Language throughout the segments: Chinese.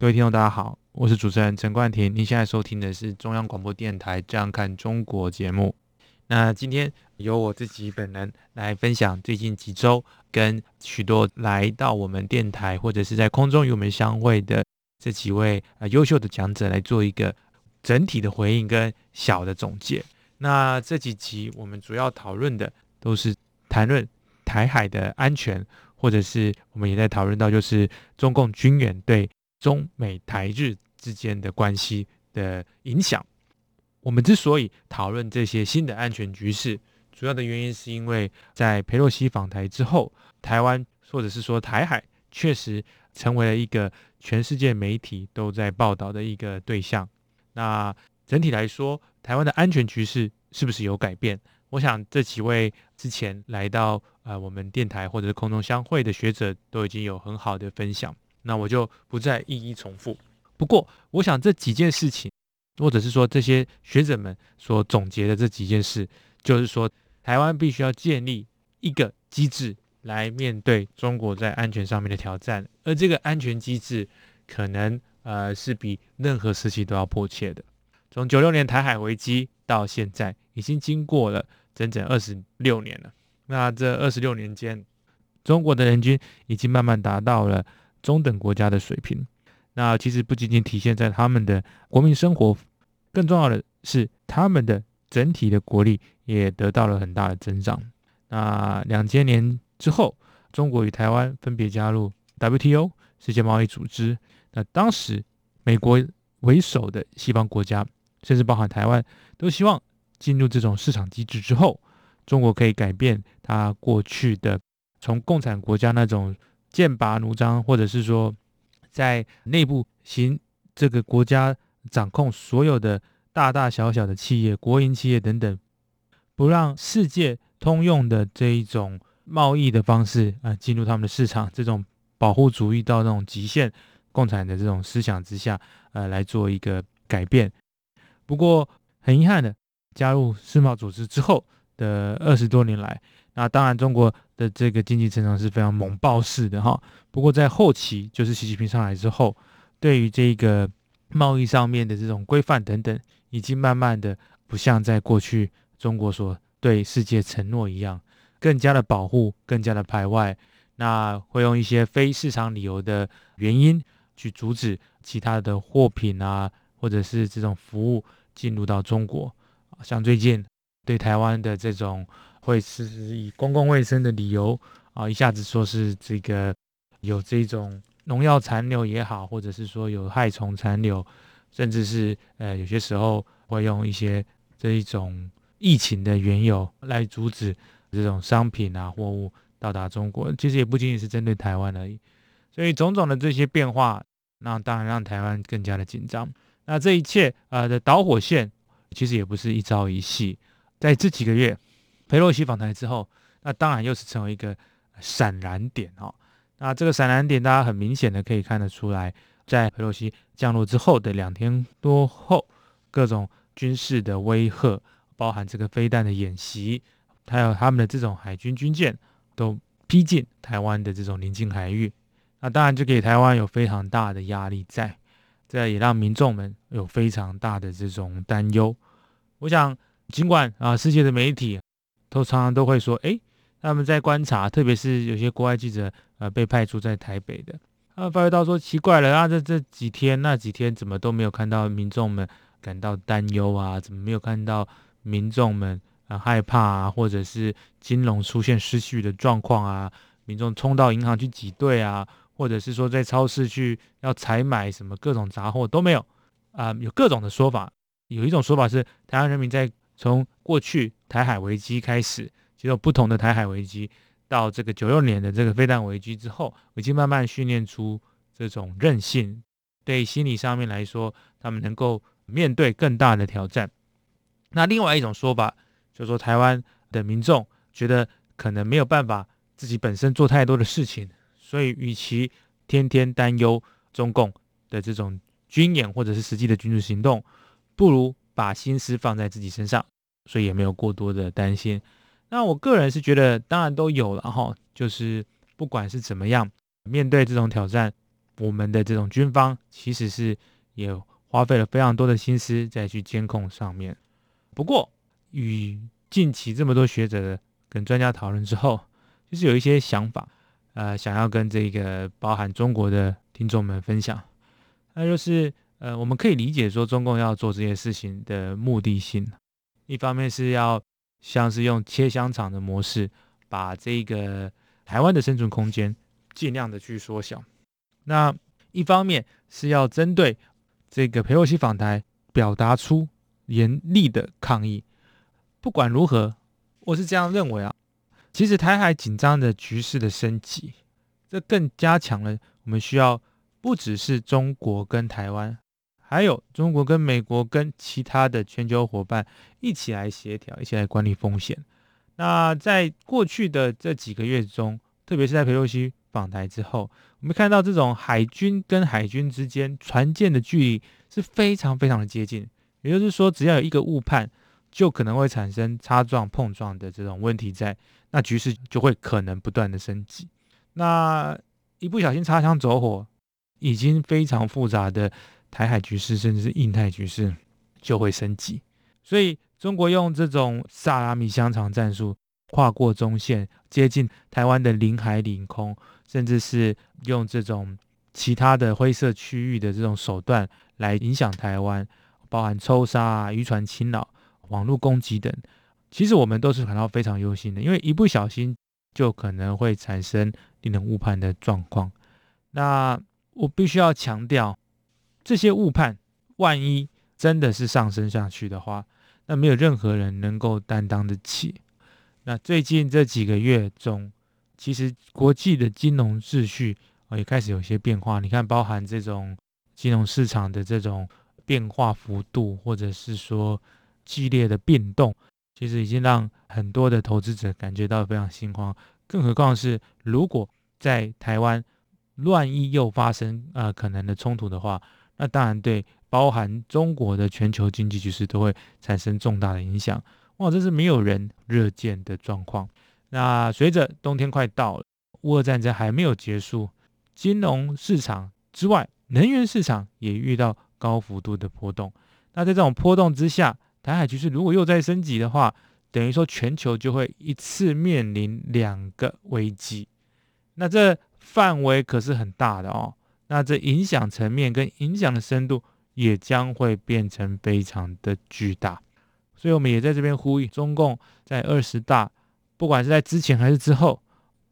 各位听众，大家好，我是主持人陈冠廷。您现在收听的是中央广播电台《这样看中国》节目。那今天由我自己本人来分享最近几周跟许多来到我们电台或者是在空中与我们相会的这几位呃优秀的讲者来做一个整体的回应跟小的总结。那这几集我们主要讨论的都是谈论台海的安全，或者是我们也在讨论到就是中共军援对。中美台日之间的关系的影响，我们之所以讨论这些新的安全局势，主要的原因是因为在佩洛西访台之后，台湾或者是说台海确实成为了一个全世界媒体都在报道的一个对象。那整体来说，台湾的安全局势是不是有改变？我想这几位之前来到呃我们电台或者是空中相会的学者都已经有很好的分享。那我就不再一一重复。不过，我想这几件事情，或者是说这些学者们所总结的这几件事，就是说，台湾必须要建立一个机制来面对中国在安全上面的挑战，而这个安全机制可能呃是比任何时期都要迫切的。从九六年台海危机到现在，已经经过了整整二十六年了。那这二十六年间，中国的人均已经慢慢达到了。中等国家的水平，那其实不仅仅体现在他们的国民生活，更重要的是他们的整体的国力也得到了很大的增长。那两千年之后，中国与台湾分别加入 WTO 世界贸易组织。那当时美国为首的西方国家，甚至包含台湾，都希望进入这种市场机制之后，中国可以改变它过去的从共产国家那种。剑拔弩张，或者是说，在内部行这个国家掌控所有的大大小小的企业、国营企业等等，不让世界通用的这一种贸易的方式啊进入他们的市场，这种保护主义到那种极限共产的这种思想之下，呃，来做一个改变。不过很遗憾的，加入世贸组织之后的二十多年来。那当然，中国的这个经济成长是非常猛爆式的哈。不过在后期，就是习近平上来之后，对于这个贸易上面的这种规范等等，已经慢慢的不像在过去中国所对世界承诺一样，更加的保护，更加的排外。那会用一些非市场理由的原因去阻止其他的货品啊，或者是这种服务进入到中国。像最近对台湾的这种。会是以公共卫生的理由啊，一下子说是这个有这种农药残留也好，或者是说有害虫残留，甚至是呃有些时候会用一些这一种疫情的缘由来阻止这种商品啊货物到达中国。其实也不仅仅是针对台湾而已，所以种种的这些变化，那当然让台湾更加的紧张。那这一切呃的导火线，其实也不是一朝一夕，在这几个月。佩洛西访台之后，那当然又是成为一个闪燃点哈。那这个闪燃点，大家很明显的可以看得出来，在佩洛西降落之后的两天多后，各种军事的威吓，包含这个飞弹的演习，还有他们的这种海军军舰都逼近台湾的这种临近海域，那当然就给台湾有非常大的压力在，这也让民众们有非常大的这种担忧。我想，尽管啊，世界的媒体。都常常都会说，哎，他们在观察，特别是有些国外记者，呃，被派驻在台北的，他发觉到说，奇怪了啊，这这几天那几天怎么都没有看到民众们感到担忧啊？怎么没有看到民众们啊害怕啊？或者是金融出现失序的状况啊？民众冲到银行去挤兑啊？或者是说在超市去要采买什么各种杂货都没有啊？有各种的说法，有一种说法是台湾人民在。从过去台海危机开始，其实有不同的台海危机，到这个九六年的这个飞弹危机之后，已经慢慢训练出这种韧性。对心理上面来说，他们能够面对更大的挑战。那另外一种说法，就说台湾的民众觉得可能没有办法自己本身做太多的事情，所以与其天天担忧中共的这种军演或者是实际的军事行动，不如把心思放在自己身上，所以也没有过多的担心。那我个人是觉得，当然都有了哈，就是不管是怎么样，面对这种挑战，我们的这种军方其实是也花费了非常多的心思在去监控上面。不过，与近期这么多学者跟专家讨论之后，就是有一些想法，呃，想要跟这个包含中国的听众们分享。那就是，呃，我们可以理解说，中共要做这些事情的目的性，一方面是要像是用切香肠的模式，把这个台湾的生存空间尽量的去缩小；那一方面是要针对这个佩洛西访台，表达出。严厉的抗议。不管如何，我是这样认为啊。其实台海紧张的局势的升级，这更加强了我们需要不只是中国跟台湾，还有中国跟美国跟其他的全球伙伴一起来协调，一起来管理风险。那在过去的这几个月中，特别是在佩洛西访台之后，我们看到这种海军跟海军之间船舰的距离是非常非常的接近。也就是说，只要有一个误判，就可能会产生擦撞、碰撞的这种问题在，那局势就会可能不断的升级。那一不小心擦枪走火，已经非常复杂的台海局势，甚至是印太局势就会升级。所以，中国用这种萨拉米香肠战术，跨过中线，接近台湾的领海、领空，甚至是用这种其他的灰色区域的这种手段来影响台湾。包含抽杀、渔船侵扰、网络攻击等，其实我们都是感到非常忧心的，因为一不小心就可能会产生令人误判的状况。那我必须要强调，这些误判万一真的是上升下去的话，那没有任何人能够担当得起。那最近这几个月中，其实国际的金融秩序啊也开始有些变化。你看，包含这种金融市场的这种。变化幅度，或者是说剧烈的变动，其实已经让很多的投资者感觉到非常心慌。更何况是如果在台湾乱一又发生呃可能的冲突的话，那当然对包含中国的全球经济局势都会产生重大的影响。哇，这是没有人热见的状况。那随着冬天快到了，乌俄战争还没有结束，金融市场之外，能源市场也遇到。高幅度的波动，那在这种波动之下，台海局势如果又再升级的话，等于说全球就会一次面临两个危机，那这范围可是很大的哦，那这影响层面跟影响的深度也将会变成非常的巨大，所以我们也在这边呼吁中共在二十大，不管是在之前还是之后，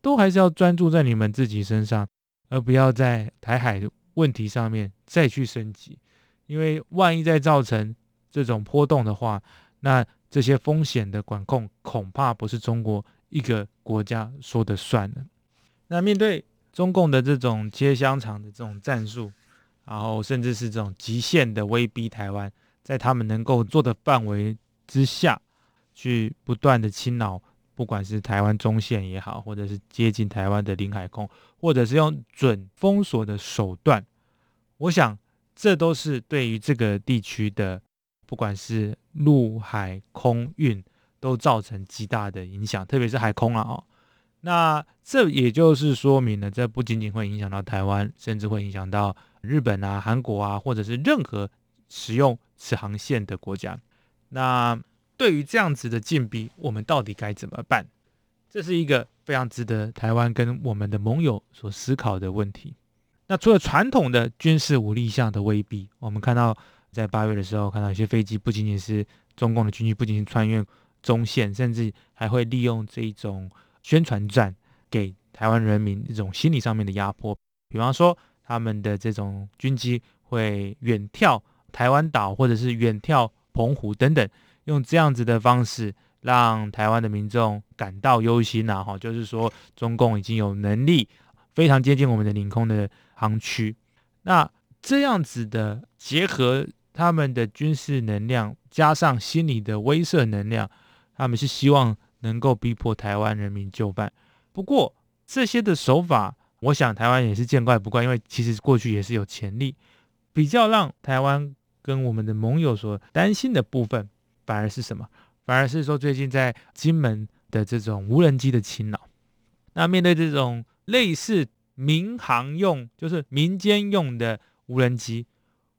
都还是要专注在你们自己身上，而不要在台海问题上面再去升级。因为万一再造成这种波动的话，那这些风险的管控恐怕不是中国一个国家说的算了。那面对中共的这种切香肠的这种战术，然后甚至是这种极限的威逼台湾，在他们能够做的范围之下，去不断的侵扰，不管是台湾中线也好，或者是接近台湾的领海空，或者是用准封锁的手段，我想。这都是对于这个地区的，不管是陆海空运，都造成极大的影响，特别是海空啊。哦，那这也就是说明了，这不仅仅会影响到台湾，甚至会影响到日本啊、韩国啊，或者是任何使用此航线的国家。那对于这样子的禁逼，我们到底该怎么办？这是一个非常值得台湾跟我们的盟友所思考的问题。那除了传统的军事武力上的威逼，我们看到在八月的时候，看到一些飞机不仅仅是中共的军机，不仅仅穿越中线，甚至还会利用这种宣传战给台湾人民一种心理上面的压迫。比方说，他们的这种军机会远眺台湾岛，或者是远眺澎湖等等，用这样子的方式让台湾的民众感到忧心呐！哈，就是说中共已经有能力非常接近我们的领空的。航区，那这样子的结合他们的军事能量加上心理的威慑能量，他们是希望能够逼迫台湾人民就范。不过这些的手法，我想台湾也是见怪不怪，因为其实过去也是有潜力。比较让台湾跟我们的盟友所担心的部分，反而是什么？反而是说最近在金门的这种无人机的侵扰。那面对这种类似民航用，就是民间用的无人机，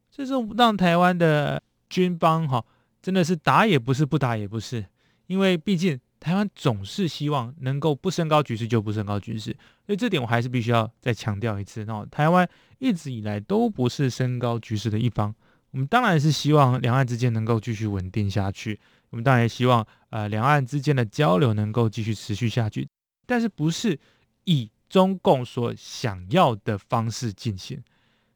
这种让台湾的军方哈真的是打也不是，不打也不是，因为毕竟台湾总是希望能够不升高局势就不升高局势，所以这点我还是必须要再强调一次。那台湾一直以来都不是升高局势的一方，我们当然是希望两岸之间能够继续稳定下去，我们当然也希望呃两岸之间的交流能够继续持续下去。但是不是以中共所想要的方式进行，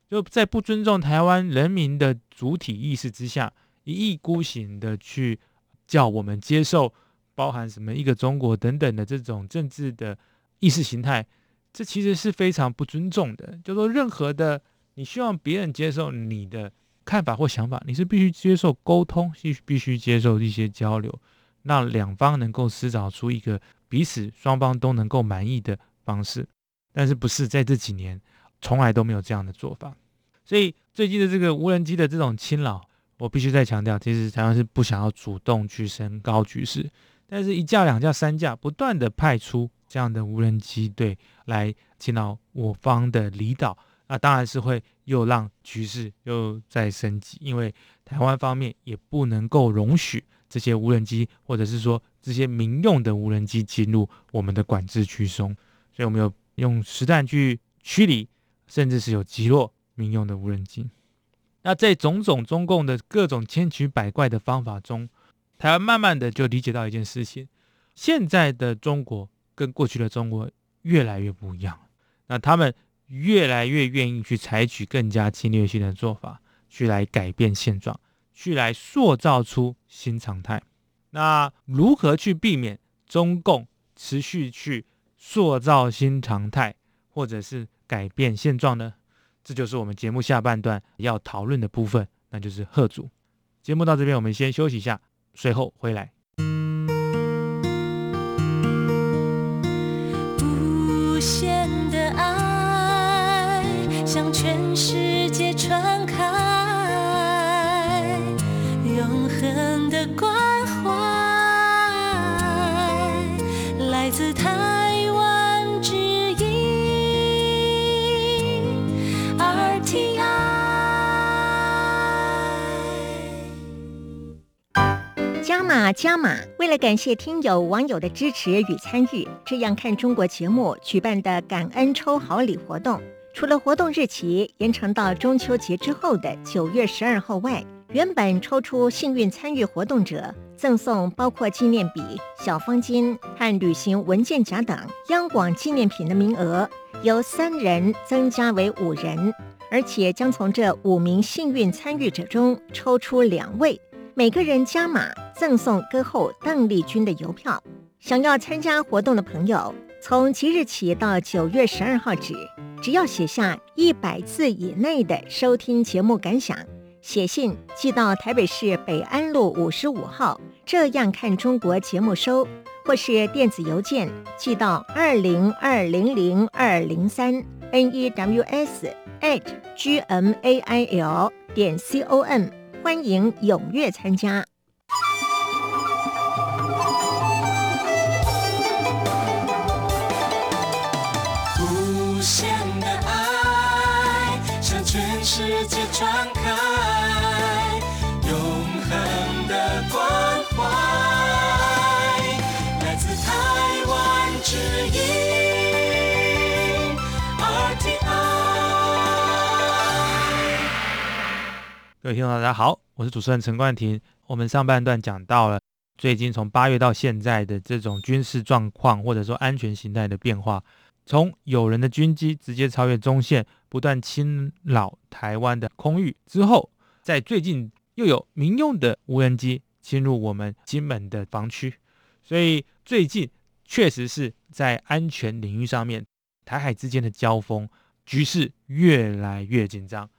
就在不尊重台湾人民的主体意识之下，一意孤行的去叫我们接受包含什么一个中国等等的这种政治的意识形态，这其实是非常不尊重的。就说任何的你希望别人接受你的看法或想法，你是必须接受沟通，必必须接受一些交流，让两方能够思找出一个。彼此双方都能够满意的方式，但是不是在这几年从来都没有这样的做法。所以最近的这个无人机的这种侵扰，我必须再强调，其实台湾是不想要主动去升高局势，但是一架、两架、三架不断的派出这样的无人机队来侵扰我方的离岛，那当然是会又让局势又再升级，因为台湾方面也不能够容许这些无人机，或者是说。这些民用的无人机进入我们的管制区中，所以我们有用实弹去驱离，甚至是有击落民用的无人机。那在种种中共的各种千奇百怪的方法中，台湾慢慢的就理解到一件事情：现在的中国跟过去的中国越来越不一样。那他们越来越愿意去采取更加侵略性的做法，去来改变现状，去来塑造出新常态。那如何去避免中共持续去塑造新常态，或者是改变现状呢？这就是我们节目下半段要讨论的部分，那就是贺主。节目到这边，我们先休息一下，随后回来。码加码！为了感谢听友网友的支持与参与，这样看中国节目举办的感恩抽好礼活动，除了活动日期延长到中秋节之后的九月十二号外，原本抽出幸运参与活动者。赠送包括纪念笔、小方巾和旅行文件夹等央广纪念品的名额，由三人增加为五人，而且将从这五名幸运参与者中抽出两位，每个人加码赠送歌后邓丽君的邮票。想要参加活动的朋友，从即日起到九月十二号止，只要写下一百字以内的收听节目感想。写信寄到台北市北安路五十五号，这样看中国节目收，或是电子邮件寄到二零二零零二零三 n e w s at g m a i l 点 c o m，欢迎踊跃参加。各位听众，大家好，我是主持人陈冠廷。我们上半段讲到了最近从八月到现在的这种军事状况，或者说安全形态的变化，从有人的军机直接超越中线，不断侵扰台湾的空域之后，在最近又有民用的无人机侵入我们金门的防区，所以最近确实是在安全领域上面，台海之间的交锋局势越来越紧张。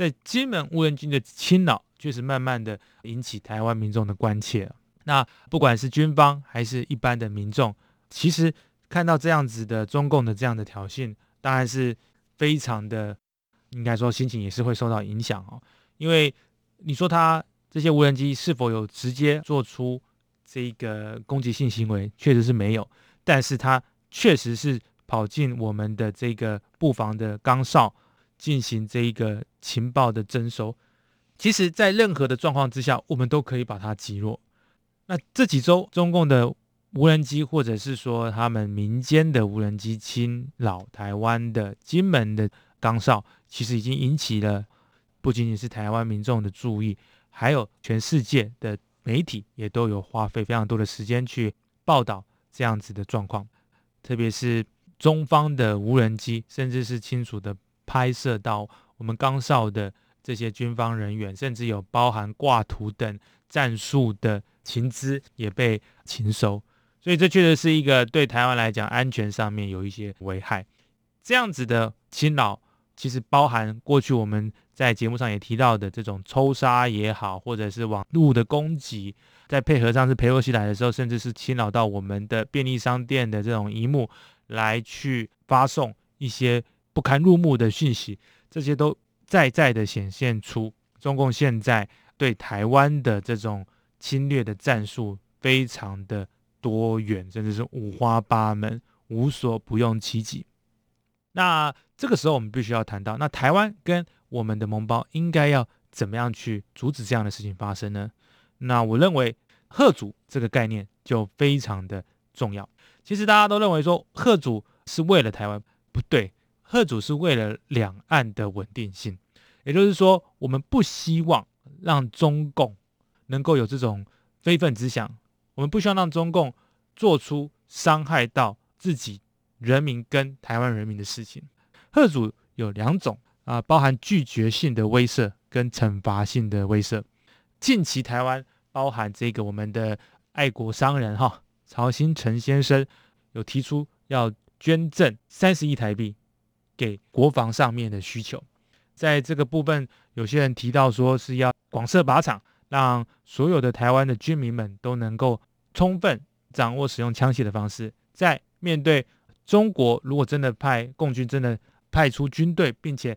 在金门无人机的侵扰确实慢慢的引起台湾民众的关切。那不管是军方还是一般的民众，其实看到这样子的中共的这样的挑衅，当然是非常的，应该说心情也是会受到影响哦。因为你说他这些无人机是否有直接做出这个攻击性行为，确实是没有，但是他确实是跑进我们的这个布防的岗哨，进行这一个情报的征收。其实，在任何的状况之下，我们都可以把它击落。那这几周，中共的无人机，或者是说他们民间的无人机侵扰台湾的金门的岗哨，其实已经引起了不仅仅是台湾民众的注意，还有全世界的媒体也都有花费非常多的时间去报道这样子的状况。特别是中方的无人机，甚至是清楚的拍摄到我们岗哨的。这些军方人员，甚至有包含挂图等战术的情资也被禽收，所以这确实是一个对台湾来讲安全上面有一些危害。这样子的侵扰，其实包含过去我们在节目上也提到的这种抽杀也好，或者是网络的攻击，在配合上是裴洛西来的时候，甚至是侵扰到我们的便利商店的这种一幕，来去发送一些不堪入目的讯息，这些都。再再的显现出中共现在对台湾的这种侵略的战术非常的多元，甚至是五花八门，无所不用其极。那这个时候我们必须要谈到，那台湾跟我们的盟邦应该要怎么样去阻止这样的事情发生呢？那我认为“贺主”这个概念就非常的重要。其实大家都认为说“贺主”是为了台湾，不对。贺主是为了两岸的稳定性，也就是说，我们不希望让中共能够有这种非分之想，我们不希望让中共做出伤害到自己人民跟台湾人民的事情。贺主有两种啊，包含拒绝性的威慑跟惩罚性的威慑。近期台湾包含这个我们的爱国商人哈曹新成先生有提出要捐赠三十亿台币。给国防上面的需求，在这个部分，有些人提到说是要广设靶场，让所有的台湾的军民们都能够充分掌握使用枪械的方式，在面对中国如果真的派共军真的派出军队，并且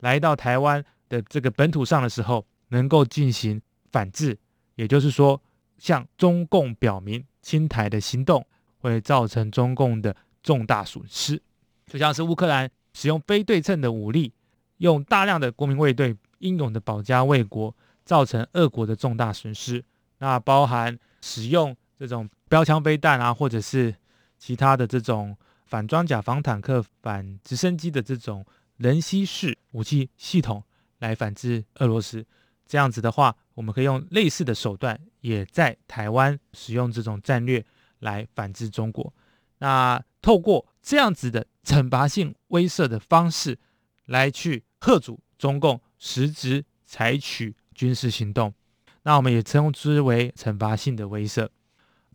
来到台湾的这个本土上的时候，能够进行反制，也就是说，向中共表明侵台的行动会造成中共的重大损失，就像是乌克兰。使用非对称的武力，用大量的国民卫队英勇的保家卫国，造成俄国的重大损失。那包含使用这种标枪飞弹啊，或者是其他的这种反装甲、反坦克、反直升机的这种人吸式武器系统来反制俄罗斯。这样子的话，我们可以用类似的手段，也在台湾使用这种战略来反制中国。那透过这样子的。惩罚性威慑的方式来去贺阻中共实质采取军事行动，那我们也称之为惩罚性的威慑。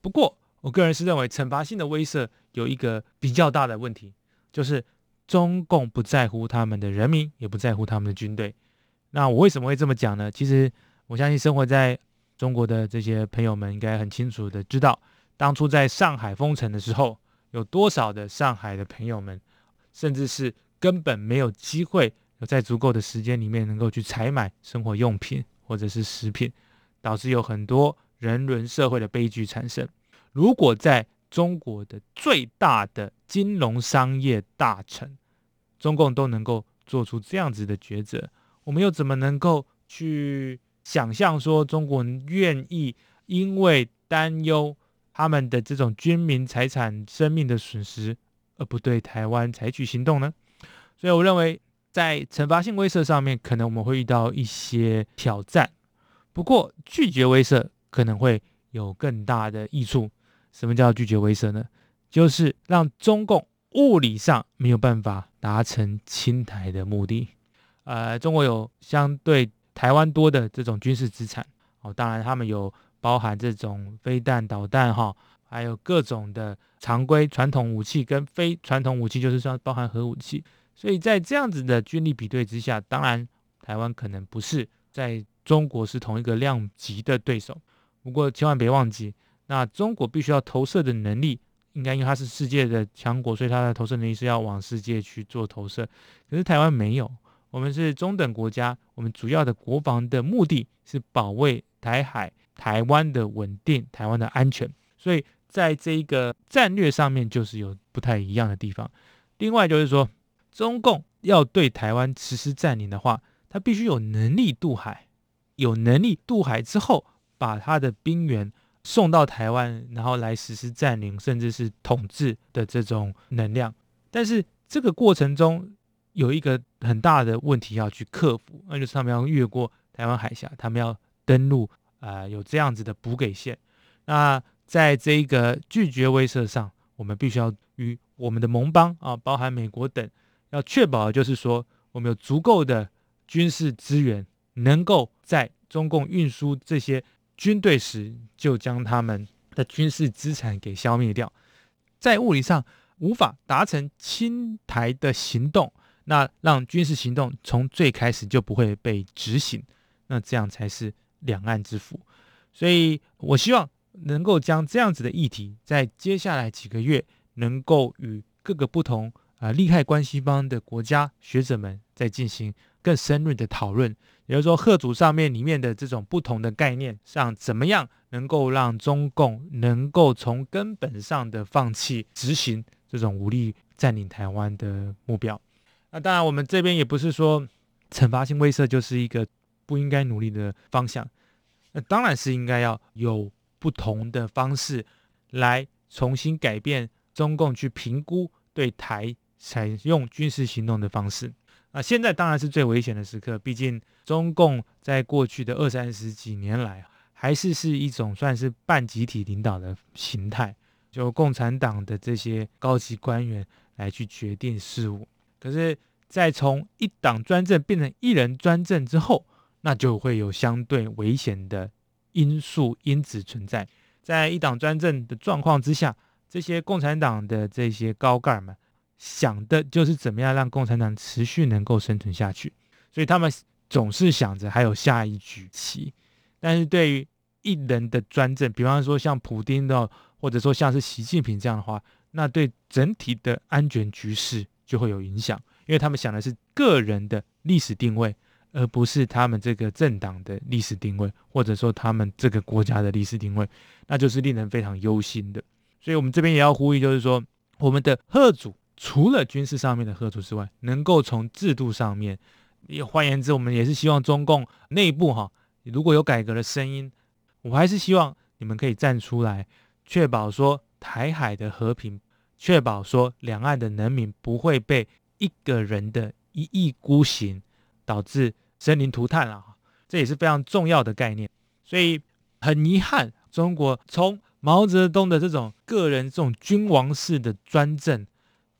不过，我个人是认为惩罚性的威慑有一个比较大的问题，就是中共不在乎他们的人民，也不在乎他们的军队。那我为什么会这么讲呢？其实，我相信生活在中国的这些朋友们应该很清楚的知道，当初在上海封城的时候。有多少的上海的朋友们，甚至是根本没有机会有在足够的时间里面能够去采买生活用品或者是食品，导致有很多人伦社会的悲剧产生。如果在中国的最大的金融商业大城，中共都能够做出这样子的抉择，我们又怎么能够去想象说中国人愿意因为担忧？他们的这种军民财产、生命的损失，而不对台湾采取行动呢？所以我认为，在惩罚性威慑上面，可能我们会遇到一些挑战。不过，拒绝威慑可能会有更大的益处。什么叫拒绝威慑呢？就是让中共物理上没有办法达成侵台的目的。呃，中国有相对台湾多的这种军事资产哦，当然他们有。包含这种飞弹、导弹，哈，还有各种的常规传统武器跟非传统武器，就是说包含核武器。所以在这样子的军力比对之下，当然台湾可能不是在中国是同一个量级的对手。不过千万别忘记，那中国必须要投射的能力，应该因为它是世界的强国，所以它的投射能力是要往世界去做投射。可是台湾没有，我们是中等国家，我们主要的国防的目的是保卫台海、台湾的稳定、台湾的安全，所以在这一个战略上面就是有不太一样的地方。另外就是说，中共要对台湾实施占领的话，他必须有能力渡海，有能力渡海之后。把他的兵员送到台湾，然后来实施占领，甚至是统治的这种能量。但是这个过程中有一个很大的问题要去克服，那就是他们要越过台湾海峡，他们要登陆啊，有这样子的补给线。那在这个拒绝威慑上，我们必须要与我们的盟邦啊，包含美国等，要确保的就是说，我们有足够的军事资源，能够在中共运输这些。军队时就将他们的军事资产给消灭掉，在物理上无法达成清台的行动，那让军事行动从最开始就不会被执行，那这样才是两岸之福。所以我希望能够将这样子的议题，在接下来几个月，能够与各个不同啊利害关系方的国家学者们再进行更深入的讨论。也就是说，贺主上面里面的这种不同的概念上，怎么样能够让中共能够从根本上的放弃执行这种武力占领台湾的目标？那当然，我们这边也不是说惩罚性威慑就是一个不应该努力的方向。那当然是应该要有不同的方式来重新改变中共去评估对台采用军事行动的方式。那现在当然是最危险的时刻，毕竟中共在过去的二三十几年来，还是是一种算是半集体领导的形态，就共产党的这些高级官员来去决定事务。可是，在从一党专政变成一人专政之后，那就会有相对危险的因素因子存在。在一党专政的状况之下，这些共产党的这些高干们。想的就是怎么样让共产党持续能够生存下去，所以他们总是想着还有下一局棋。但是对于一人的专政，比方说像普京的，或者说像是习近平这样的话，那对整体的安全局势就会有影响，因为他们想的是个人的历史定位，而不是他们这个政党的历史定位，或者说他们这个国家的历史定位，那就是令人非常忧心的。所以我们这边也要呼吁，就是说我们的贺主。除了军事上面的贺主之外，能够从制度上面，也换言之，我们也是希望中共内部哈，如果有改革的声音，我还是希望你们可以站出来，确保说台海的和平，确保说两岸的人民不会被一个人的一意孤行导致生灵涂炭啊，这也是非常重要的概念。所以很遗憾，中国从毛泽东的这种个人这种君王式的专政。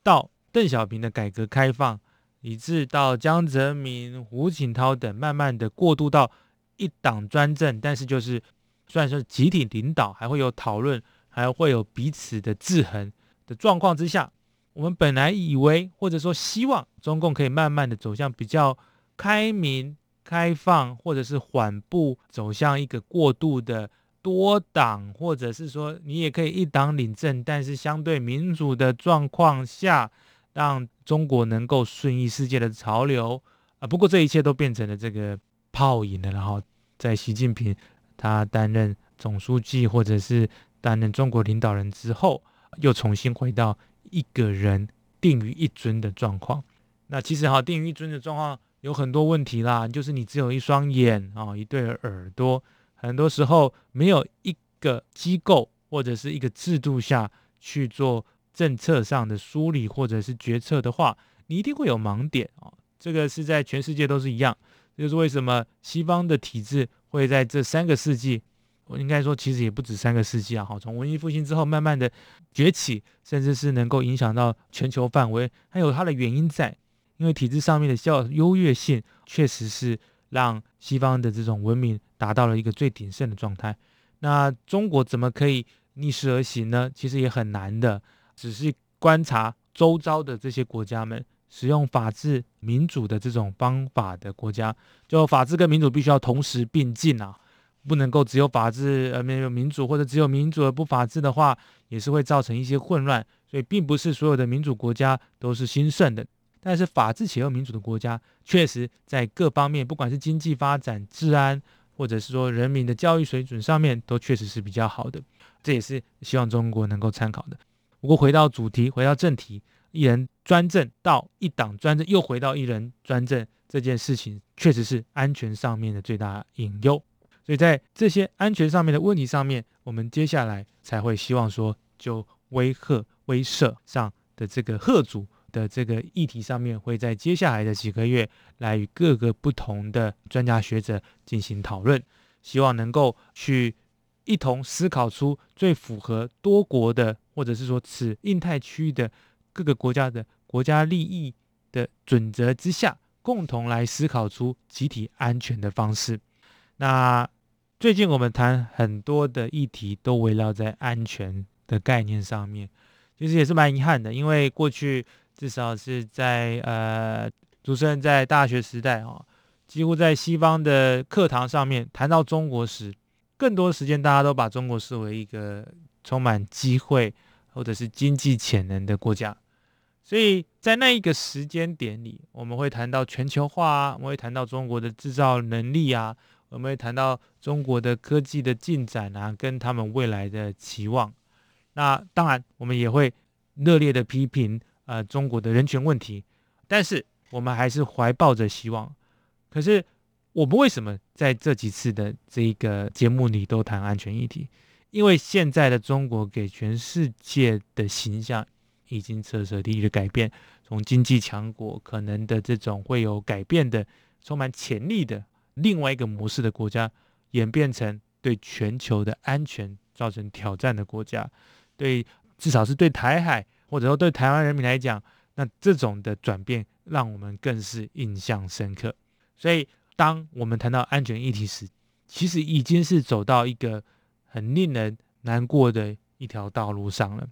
到邓小平的改革开放，以至到江泽民、胡锦涛等，慢慢的过渡到一党专政，但是就是虽然说集体领导，还会有讨论，还会有彼此的制衡的状况之下，我们本来以为或者说希望中共可以慢慢的走向比较开明、开放，或者是缓步走向一个过渡的。多党，或者是说你也可以一党领政，但是相对民主的状况下，让中国能够顺应世界的潮流啊。不过这一切都变成了这个泡影了。然后在习近平他担任总书记或者是担任中国领导人之后，又重新回到一个人定于一尊的状况。那其实哈，定于一尊的状况有很多问题啦，就是你只有一双眼啊，一对耳朵。很多时候没有一个机构或者是一个制度下去做政策上的梳理或者是决策的话，你一定会有盲点啊。这个是在全世界都是一样，就是为什么西方的体制会在这三个世纪，我应该说其实也不止三个世纪啊。好，从文艺复兴之后慢慢的崛起，甚至是能够影响到全球范围，还有它的原因在，因为体制上面的较优越性，确实是让西方的这种文明。达到了一个最鼎盛的状态，那中国怎么可以逆势而行呢？其实也很难的，只是观察周遭的这些国家们使用法治民主的这种方法的国家，就法治跟民主必须要同时并进啊，不能够只有法治而没有民主，或者只有民主而不法治的话，也是会造成一些混乱。所以，并不是所有的民主国家都是兴盛的，但是法治且又民主的国家，确实在各方面，不管是经济发展、治安，或者是说人民的教育水准上面，都确实是比较好的。这也是希望中国能够参考的。不过，回到主题，回到正题。一人专政到一党专政，又回到一人专政这件事情，确实是安全上面的最大隐忧。所以在这些安全上面的问题上面，我们接下来才会希望说，就威吓、威慑上的这个贺族的这个议题上面，会在接下来的几个月来与各个不同的专家学者进行讨论，希望能够去一同思考出最符合多国的，或者是说此印太区域的。各个国家的国家利益的准则之下，共同来思考出集体安全的方式。那最近我们谈很多的议题，都围绕在安全的概念上面，其实也是蛮遗憾的，因为过去至少是在呃主持人在大学时代啊，几乎在西方的课堂上面谈到中国时，更多时间大家都把中国视为一个充满机会或者是经济潜能的国家。所以在那一个时间点里，我们会谈到全球化啊，我们会谈到中国的制造能力啊，我们会谈到中国的科技的进展啊，跟他们未来的期望。那当然，我们也会热烈的批评呃中国的人权问题，但是我们还是怀抱着希望。可是我们为什么在这几次的这个节目里都谈安全议题？因为现在的中国给全世界的形象。已经彻彻底底的改变，从经济强国可能的这种会有改变的、充满潜力的另外一个模式的国家，演变成对全球的安全造成挑战的国家。对，至少是对台海或者说对台湾人民来讲，那这种的转变让我们更是印象深刻。所以，当我们谈到安全议题时，其实已经是走到一个很令人难过的一条道路上了。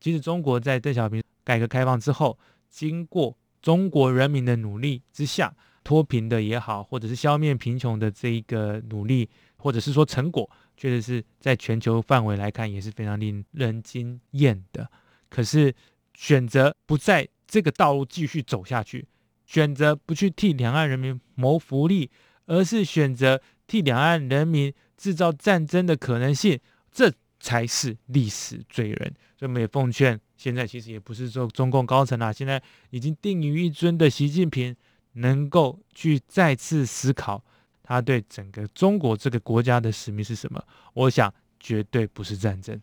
其实，中国在邓小平改革开放之后，经过中国人民的努力之下，脱贫的也好，或者是消灭贫穷的这一个努力，或者是说成果，确实是在全球范围来看也是非常令人惊艳的。可是，选择不在这个道路继续走下去，选择不去替两岸人民谋福利，而是选择替两岸人民制造战争的可能性，这。才是历史罪人，所以我们也奉劝，现在其实也不是说中共高层啊，现在已经定于一尊的习近平，能够去再次思考他对整个中国这个国家的使命是什么。我想绝对不是战争。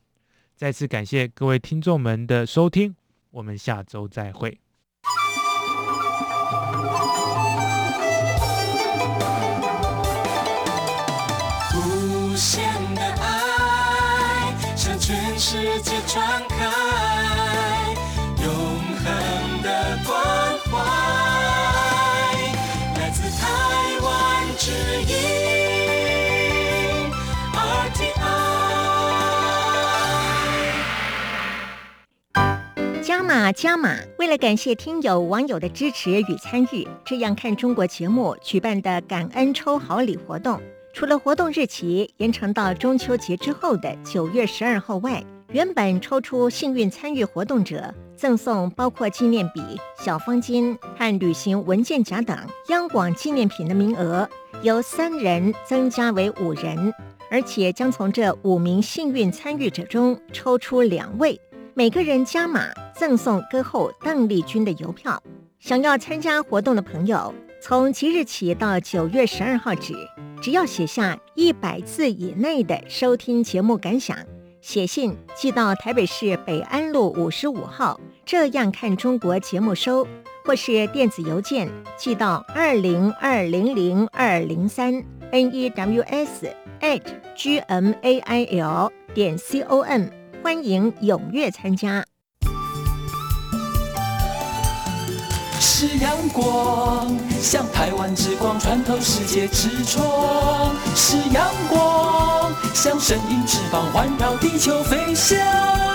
再次感谢各位听众们的收听，我们下周再会。马加码！为了感谢听友网友的支持与参与，这样看中国节目举办的感恩抽好礼活动，除了活动日期延长到中秋节之后的九月十二号外，原本抽出幸运参与活动者赠送包括纪念笔、小方巾和旅行文件夹等央广纪念品的名额，由三人增加为五人，而且将从这五名幸运参与者中抽出两位。每个人加码赠送歌后邓丽君的邮票。想要参加活动的朋友，从即日起到九月十二号止，只要写下一百字以内的收听节目感想，写信寄到台北市北安路五十五号“这样看中国”节目收，或是电子邮件寄到二零二零零二零三 news at gmail 点 com。欢迎踊跃参加。是阳光，像台湾之光穿透世界之窗；是阳光，像神鹰翅膀环绕地球飞翔。